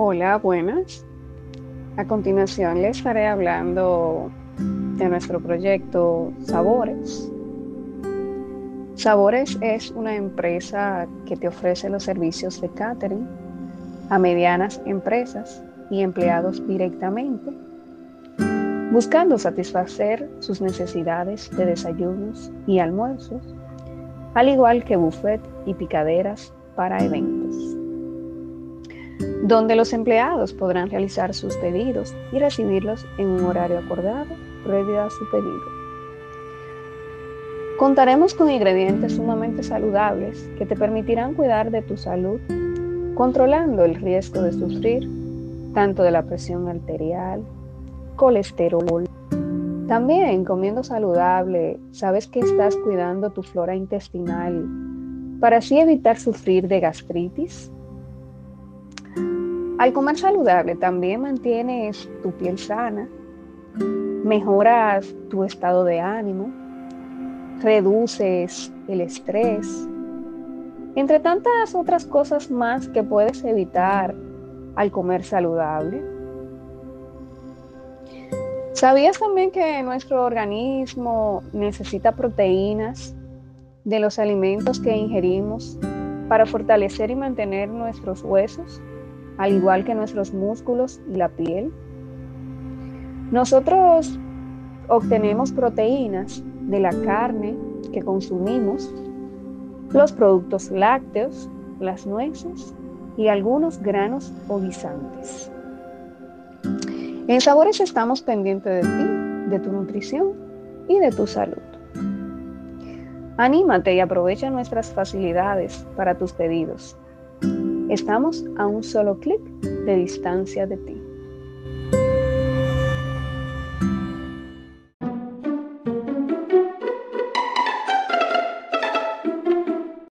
Hola, buenas. A continuación les estaré hablando de nuestro proyecto Sabores. Sabores es una empresa que te ofrece los servicios de catering a medianas empresas y empleados directamente, buscando satisfacer sus necesidades de desayunos y almuerzos, al igual que buffet y picaderas para eventos donde los empleados podrán realizar sus pedidos y recibirlos en un horario acordado previo a su pedido. Contaremos con ingredientes sumamente saludables que te permitirán cuidar de tu salud, controlando el riesgo de sufrir tanto de la presión arterial, colesterol. También comiendo saludable, sabes que estás cuidando tu flora intestinal para así evitar sufrir de gastritis, al comer saludable también mantienes tu piel sana, mejoras tu estado de ánimo, reduces el estrés, entre tantas otras cosas más que puedes evitar al comer saludable. ¿Sabías también que nuestro organismo necesita proteínas de los alimentos que ingerimos para fortalecer y mantener nuestros huesos? Al igual que nuestros músculos y la piel. Nosotros obtenemos proteínas de la carne que consumimos, los productos lácteos, las nueces y algunos granos o guisantes. En Sabores estamos pendientes de ti, de tu nutrición y de tu salud. Anímate y aprovecha nuestras facilidades para tus pedidos. Estamos a un solo clic de distancia de ti.